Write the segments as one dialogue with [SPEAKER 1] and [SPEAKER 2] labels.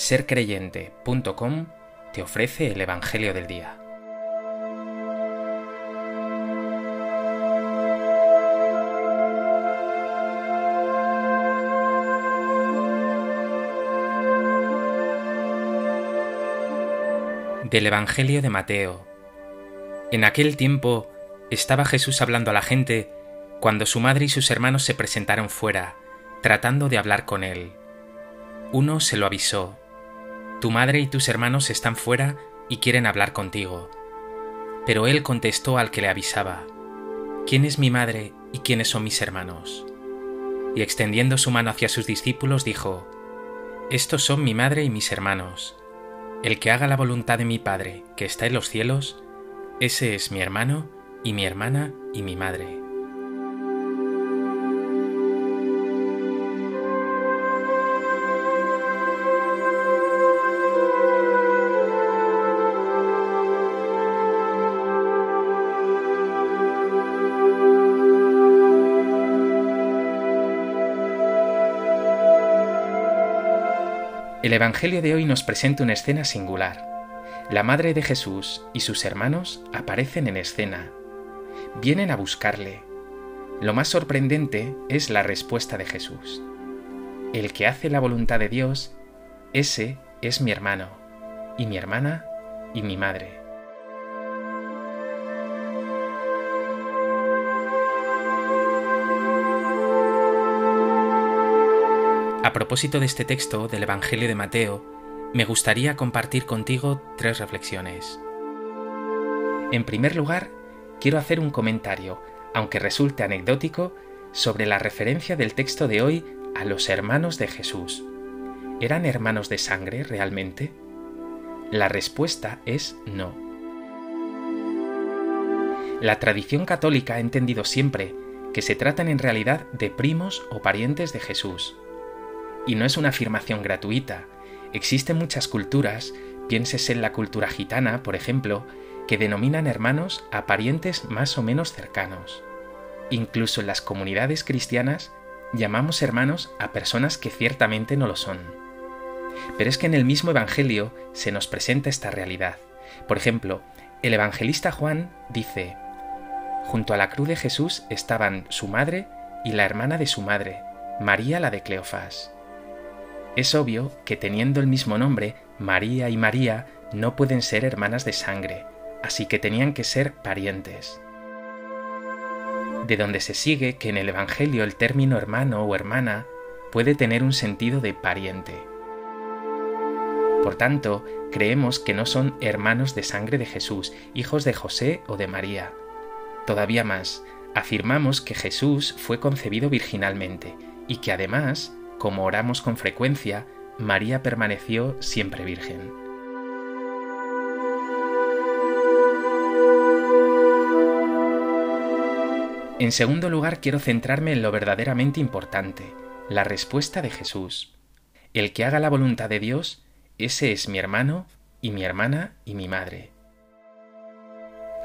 [SPEAKER 1] sercreyente.com te ofrece el Evangelio del Día. Del Evangelio de Mateo. En aquel tiempo estaba Jesús hablando a la gente cuando su madre y sus hermanos se presentaron fuera, tratando de hablar con él. Uno se lo avisó. Tu madre y tus hermanos están fuera y quieren hablar contigo. Pero él contestó al que le avisaba, ¿quién es mi madre y quiénes son mis hermanos? Y extendiendo su mano hacia sus discípulos dijo, Estos son mi madre y mis hermanos. El que haga la voluntad de mi Padre, que está en los cielos, ese es mi hermano y mi hermana y mi madre. El Evangelio de hoy nos presenta una escena singular. La madre de Jesús y sus hermanos aparecen en escena. Vienen a buscarle. Lo más sorprendente es la respuesta de Jesús. El que hace la voluntad de Dios, ese es mi hermano, y mi hermana, y mi madre. A propósito de este texto del Evangelio de Mateo, me gustaría compartir contigo tres reflexiones. En primer lugar, quiero hacer un comentario, aunque resulte anecdótico, sobre la referencia del texto de hoy a los hermanos de Jesús. ¿Eran hermanos de sangre realmente? La respuesta es no. La tradición católica ha entendido siempre que se tratan en realidad de primos o parientes de Jesús, y no es una afirmación gratuita. Existen muchas culturas, piénsese en la cultura gitana, por ejemplo, que denominan hermanos a parientes más o menos cercanos. Incluso en las comunidades cristianas llamamos hermanos a personas que ciertamente no lo son. Pero es que en el mismo Evangelio se nos presenta esta realidad. Por ejemplo, el evangelista Juan dice, Junto a la cruz de Jesús estaban su madre y la hermana de su madre, María la de Cleofás. Es obvio que teniendo el mismo nombre, María y María no pueden ser hermanas de sangre, así que tenían que ser parientes. De donde se sigue que en el Evangelio el término hermano o hermana puede tener un sentido de pariente. Por tanto, creemos que no son hermanos de sangre de Jesús, hijos de José o de María. Todavía más, afirmamos que Jesús fue concebido virginalmente y que además como oramos con frecuencia, María permaneció siempre virgen. En segundo lugar, quiero centrarme en lo verdaderamente importante, la respuesta de Jesús. El que haga la voluntad de Dios, ese es mi hermano y mi hermana y mi madre.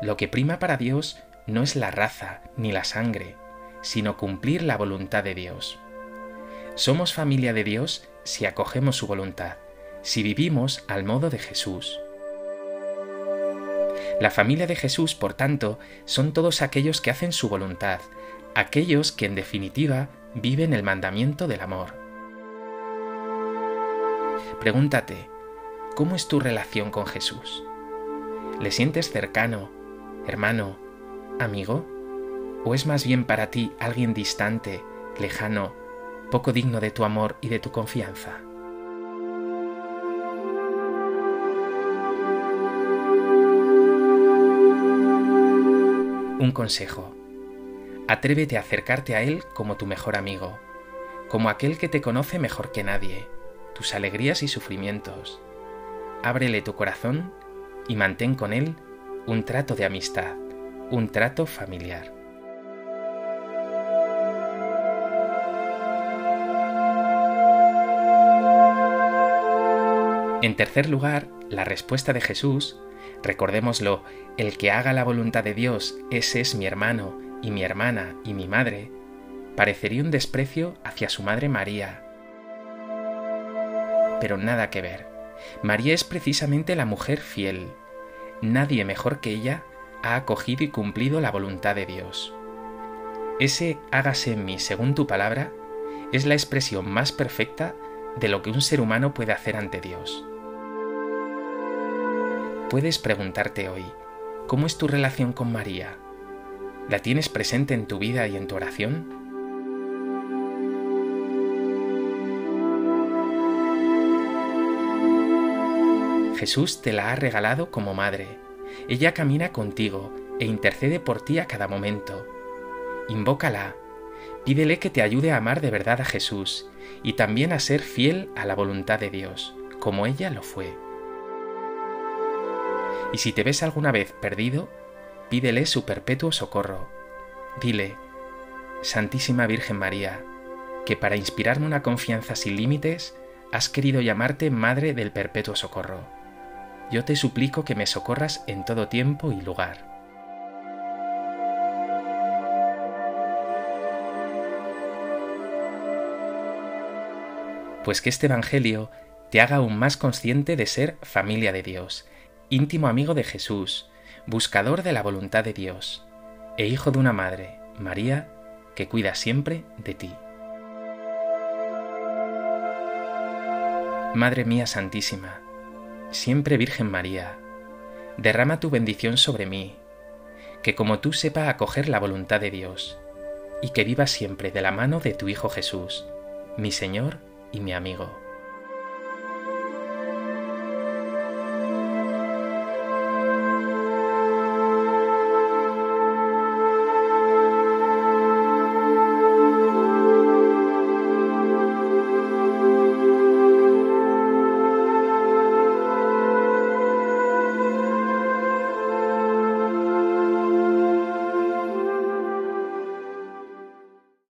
[SPEAKER 1] Lo que prima para Dios no es la raza ni la sangre, sino cumplir la voluntad de Dios. Somos familia de Dios si acogemos su voluntad, si vivimos al modo de Jesús. La familia de Jesús, por tanto, son todos aquellos que hacen su voluntad, aquellos que en definitiva viven el mandamiento del amor. Pregúntate, ¿cómo es tu relación con Jesús? ¿Le sientes cercano, hermano, amigo? ¿O es más bien para ti alguien distante, lejano, poco digno de tu amor y de tu confianza. Un consejo. Atrévete a acercarte a Él como tu mejor amigo, como aquel que te conoce mejor que nadie, tus alegrías y sufrimientos. Ábrele tu corazón y mantén con Él un trato de amistad, un trato familiar. En tercer lugar, la respuesta de Jesús, recordémoslo, el que haga la voluntad de Dios, ese es mi hermano y mi hermana y mi madre, parecería un desprecio hacia su madre María. pero nada que ver. María es precisamente la mujer fiel. Nadie mejor que ella ha acogido y cumplido la voluntad de Dios. Ese hágase en mí según tu palabra es la expresión más perfecta de lo que un ser humano puede hacer ante Dios. Puedes preguntarte hoy, ¿cómo es tu relación con María? ¿La tienes presente en tu vida y en tu oración? Jesús te la ha regalado como madre. Ella camina contigo e intercede por ti a cada momento. Invócala, pídele que te ayude a amar de verdad a Jesús y también a ser fiel a la voluntad de Dios, como ella lo fue. Y si te ves alguna vez perdido, pídele su perpetuo socorro. Dile, Santísima Virgen María, que para inspirarme una confianza sin límites, has querido llamarte Madre del Perpetuo Socorro. Yo te suplico que me socorras en todo tiempo y lugar. Pues que este Evangelio te haga aún más consciente de ser familia de Dios, íntimo amigo de Jesús, buscador de la voluntad de Dios, e hijo de una madre, María, que cuida siempre de ti. Madre mía Santísima, siempre Virgen María, derrama tu bendición sobre mí, que como tú sepa acoger la voluntad de Dios, y que viva siempre de la mano de tu Hijo Jesús, mi Señor y mi amigo.